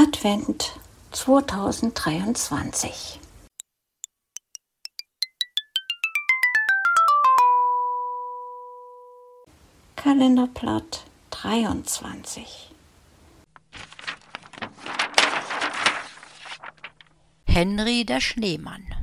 Advent 2023. Kalenderblatt 23. Henry der Schneemann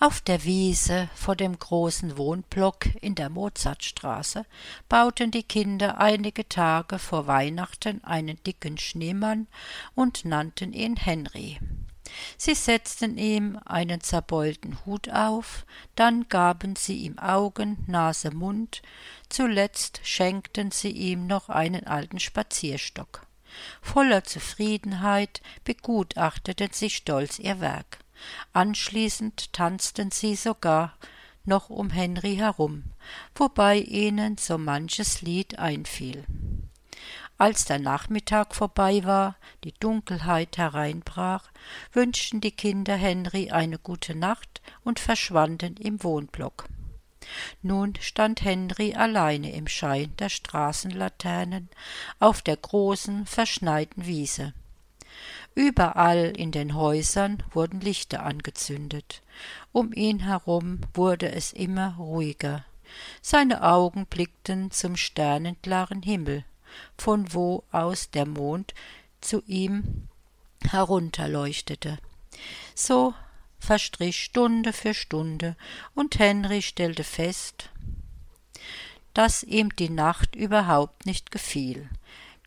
auf der Wiese vor dem großen Wohnblock in der Mozartstraße bauten die Kinder einige Tage vor Weihnachten einen dicken Schneemann und nannten ihn Henry. Sie setzten ihm einen zerbeulten Hut auf, dann gaben sie ihm Augen, Nase, Mund, zuletzt schenkten sie ihm noch einen alten Spazierstock. Voller Zufriedenheit begutachteten sie stolz ihr Werk. Anschließend tanzten sie sogar noch um Henry herum, wobei ihnen so manches Lied einfiel. Als der Nachmittag vorbei war, die Dunkelheit hereinbrach, wünschten die Kinder Henry eine gute Nacht und verschwanden im Wohnblock. Nun stand Henry alleine im Schein der Straßenlaternen auf der großen, verschneiten Wiese. Überall in den Häusern wurden Lichter angezündet. Um ihn herum wurde es immer ruhiger. Seine Augen blickten zum sternenklaren Himmel, von wo aus der Mond zu ihm herunterleuchtete. So verstrich Stunde für Stunde, und Henry stellte fest, dass ihm die Nacht überhaupt nicht gefiel.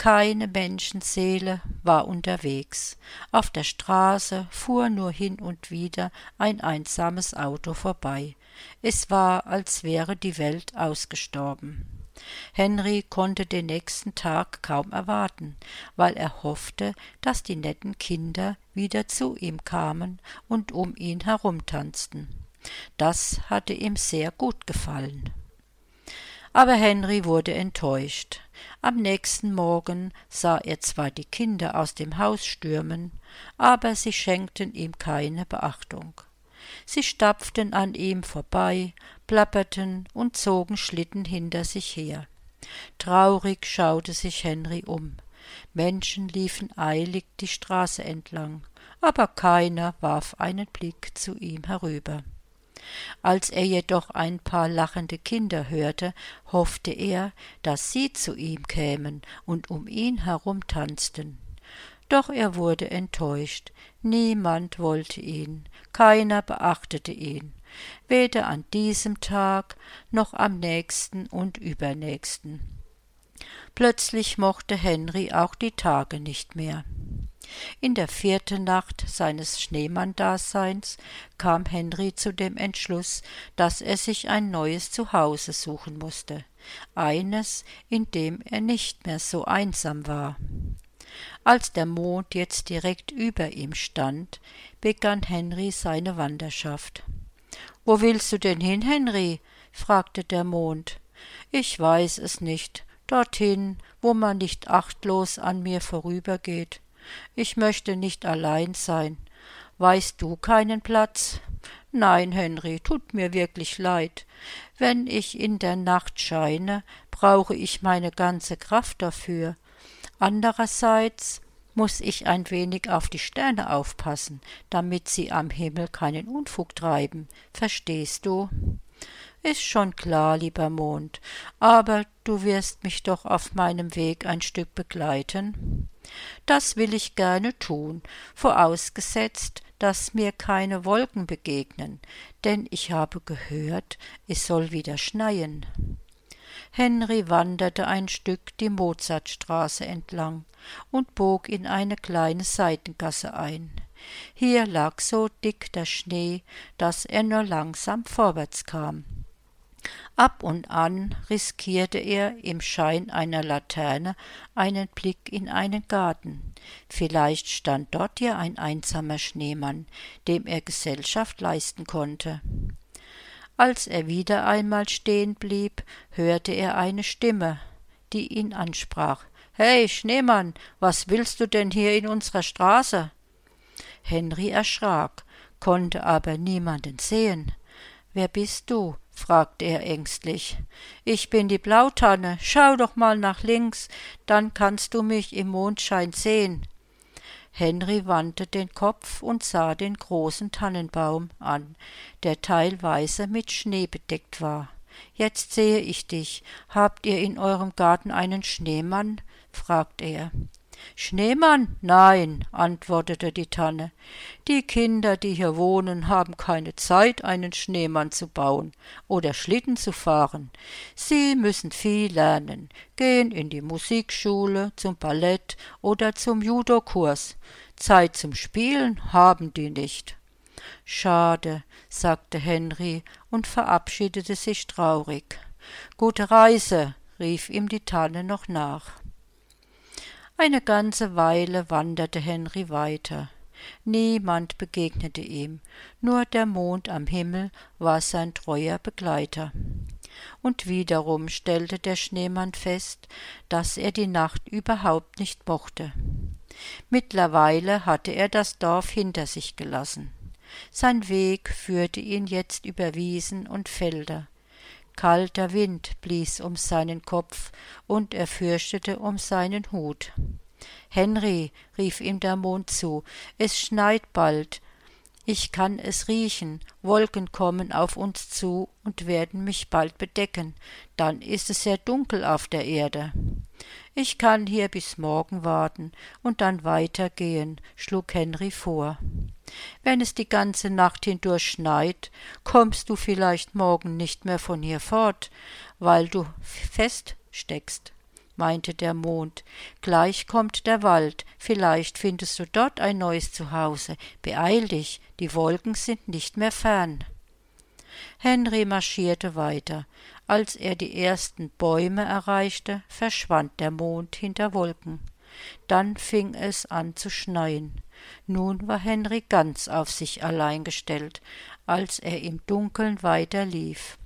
Keine Menschenseele war unterwegs. Auf der Straße fuhr nur hin und wieder ein einsames Auto vorbei. Es war, als wäre die Welt ausgestorben. Henry konnte den nächsten Tag kaum erwarten, weil er hoffte, dass die netten Kinder wieder zu ihm kamen und um ihn herumtanzten. Das hatte ihm sehr gut gefallen. Aber Henry wurde enttäuscht. Am nächsten Morgen sah er zwar die Kinder aus dem Haus stürmen, aber sie schenkten ihm keine Beachtung. Sie stapften an ihm vorbei, plapperten und zogen Schlitten hinter sich her. Traurig schaute sich Henry um. Menschen liefen eilig die Straße entlang, aber keiner warf einen Blick zu ihm herüber. Als er jedoch ein paar lachende Kinder hörte, hoffte er, dass sie zu ihm kämen und um ihn herum tanzten. Doch er wurde enttäuscht, niemand wollte ihn, keiner beachtete ihn, weder an diesem Tag noch am nächsten und übernächsten. Plötzlich mochte Henry auch die Tage nicht mehr. In der vierten Nacht seines Schneemanndaseins kam Henry zu dem Entschluss, dass er sich ein neues Zuhause suchen musste, eines, in dem er nicht mehr so einsam war. Als der Mond jetzt direkt über ihm stand, begann Henry seine Wanderschaft. Wo willst du denn hin, Henry? fragte der Mond. Ich weiß es nicht, dorthin, wo man nicht achtlos an mir vorübergeht. Ich möchte nicht allein sein. Weißt du keinen Platz? Nein, Henry, tut mir wirklich leid. Wenn ich in der Nacht scheine, brauche ich meine ganze Kraft dafür. Andererseits muss ich ein wenig auf die Sterne aufpassen, damit sie am Himmel keinen Unfug treiben. Verstehst du? Ist schon klar, lieber Mond, aber du wirst mich doch auf meinem Weg ein Stück begleiten. Das will ich gerne tun, vorausgesetzt, dass mir keine Wolken begegnen, denn ich habe gehört, es soll wieder schneien. Henry wanderte ein Stück die Mozartstraße entlang und bog in eine kleine Seitengasse ein. Hier lag so dick der Schnee, dass er nur langsam vorwärts kam. Ab und an riskierte er im Schein einer Laterne einen Blick in einen Garten. Vielleicht stand dort ja ein einsamer Schneemann, dem er Gesellschaft leisten konnte. Als er wieder einmal stehen blieb, hörte er eine Stimme, die ihn ansprach. Hey, Schneemann, was willst du denn hier in unserer Straße? Henry erschrak, konnte aber niemanden sehen. Wer bist du? fragte er ängstlich. Ich bin die Blautanne. Schau doch mal nach links, dann kannst du mich im Mondschein sehen. Henry wandte den Kopf und sah den großen Tannenbaum an, der teilweise mit Schnee bedeckt war. Jetzt sehe ich dich. Habt ihr in eurem Garten einen Schneemann? fragte er. Schneemann? Nein, antwortete die Tanne. Die Kinder, die hier wohnen, haben keine Zeit, einen Schneemann zu bauen oder Schlitten zu fahren. Sie müssen viel lernen, gehen in die Musikschule, zum Ballett oder zum Judokurs. Zeit zum Spielen haben die nicht. Schade, sagte Henry und verabschiedete sich traurig. Gute Reise, rief ihm die Tanne noch nach. Eine ganze Weile wanderte Henry weiter. Niemand begegnete ihm, nur der Mond am Himmel war sein treuer Begleiter. Und wiederum stellte der Schneemann fest, dass er die Nacht überhaupt nicht mochte. Mittlerweile hatte er das Dorf hinter sich gelassen. Sein Weg führte ihn jetzt über Wiesen und Felder. Kalter Wind blies um seinen Kopf, und er fürchtete um seinen Hut. Henry, rief ihm der Mond zu, es schneit bald. Ich kann es riechen, Wolken kommen auf uns zu und werden mich bald bedecken, dann ist es sehr dunkel auf der Erde. Ich kann hier bis morgen warten und dann weitergehen, schlug Henry vor. Wenn es die ganze Nacht hindurch schneit, kommst du vielleicht morgen nicht mehr von hier fort, weil du feststeckst meinte der Mond. Gleich kommt der Wald, vielleicht findest du dort ein neues Zuhause. Beeil dich, die Wolken sind nicht mehr fern. Henry marschierte weiter. Als er die ersten Bäume erreichte, verschwand der Mond hinter Wolken. Dann fing es an zu schneien. Nun war Henry ganz auf sich allein gestellt, als er im Dunkeln weiterlief.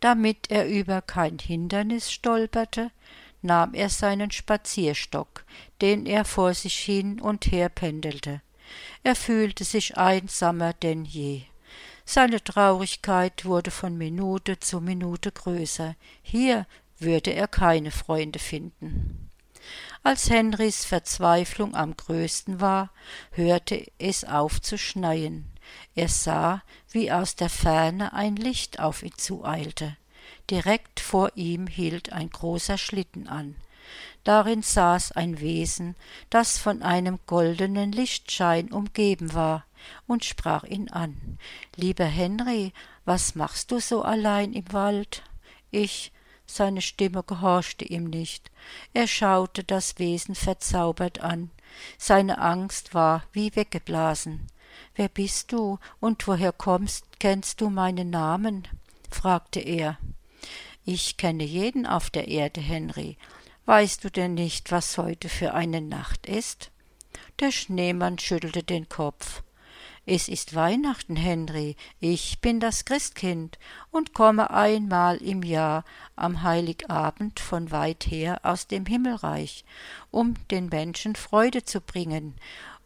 Damit er über kein Hindernis stolperte, nahm er seinen Spazierstock, den er vor sich hin und her pendelte. Er fühlte sich einsamer denn je. Seine Traurigkeit wurde von Minute zu Minute größer. Hier würde er keine Freunde finden. Als Henrys Verzweiflung am größten war, hörte es auf zu schneien. Er sah, wie aus der Ferne ein Licht auf ihn zueilte. Direkt vor ihm hielt ein großer Schlitten an. Darin saß ein Wesen, das von einem goldenen Lichtschein umgeben war, und sprach ihn an. Lieber Henry, was machst du so allein im Wald? Ich, seine Stimme gehorchte ihm nicht. Er schaute das Wesen verzaubert an. Seine Angst war wie weggeblasen. Wer bist du und woher kommst? Kennst du meinen Namen? fragte er. Ich kenne jeden auf der Erde, Henry. Weißt du denn nicht, was heute für eine Nacht ist? Der Schneemann schüttelte den Kopf. Es ist Weihnachten, Henry. Ich bin das Christkind und komme einmal im Jahr am Heiligabend von weit her aus dem Himmelreich, um den Menschen Freude zu bringen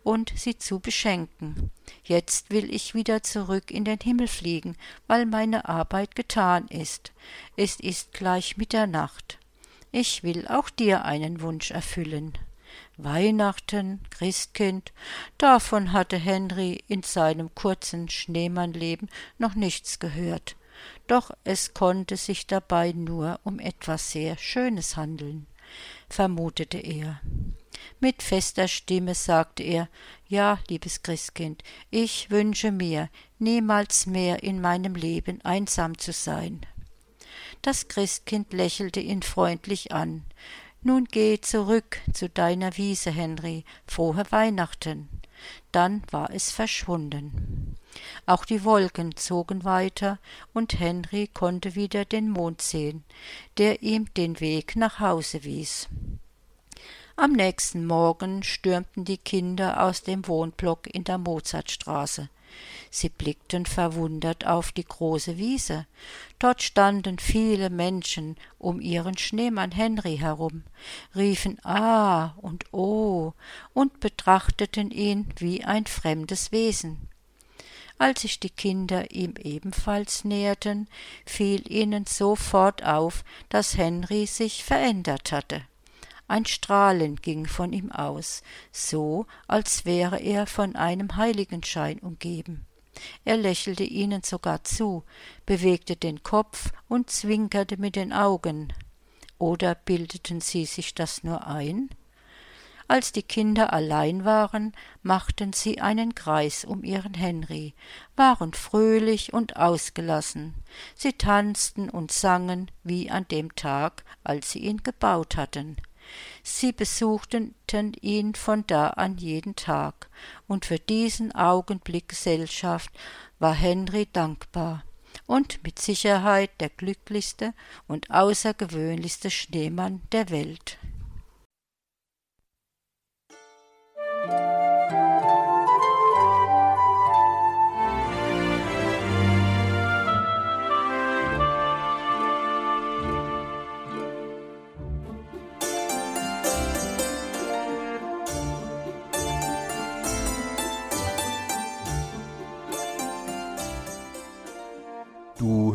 und sie zu beschenken. Jetzt will ich wieder zurück in den Himmel fliegen, weil meine Arbeit getan ist. Es ist gleich Mitternacht. Ich will auch dir einen Wunsch erfüllen. Weihnachten, Christkind, davon hatte Henry in seinem kurzen Schneemannleben noch nichts gehört. Doch es konnte sich dabei nur um etwas sehr Schönes handeln, vermutete er. Mit fester Stimme sagte er Ja, liebes Christkind, ich wünsche mir, niemals mehr in meinem Leben einsam zu sein. Das Christkind lächelte ihn freundlich an. Nun geh zurück zu deiner Wiese, Henry. Frohe Weihnachten. Dann war es verschwunden. Auch die Wolken zogen weiter, und Henry konnte wieder den Mond sehen, der ihm den Weg nach Hause wies. Am nächsten Morgen stürmten die Kinder aus dem Wohnblock in der Mozartstraße. Sie blickten verwundert auf die große Wiese. Dort standen viele Menschen um ihren Schneemann Henry herum, riefen Ah und Oh und betrachteten ihn wie ein fremdes Wesen. Als sich die Kinder ihm ebenfalls näherten, fiel ihnen sofort auf, dass Henry sich verändert hatte. Ein Strahlen ging von ihm aus, so als wäre er von einem Heiligenschein umgeben. Er lächelte ihnen sogar zu, bewegte den Kopf und zwinkerte mit den Augen. Oder bildeten sie sich das nur ein? Als die Kinder allein waren, machten sie einen Kreis um ihren Henry, waren fröhlich und ausgelassen. Sie tanzten und sangen wie an dem Tag, als sie ihn gebaut hatten. Sie besuchten ihn von da an jeden Tag, und für diesen Augenblick Gesellschaft war Henry dankbar und mit Sicherheit der glücklichste und außergewöhnlichste Schneemann der Welt.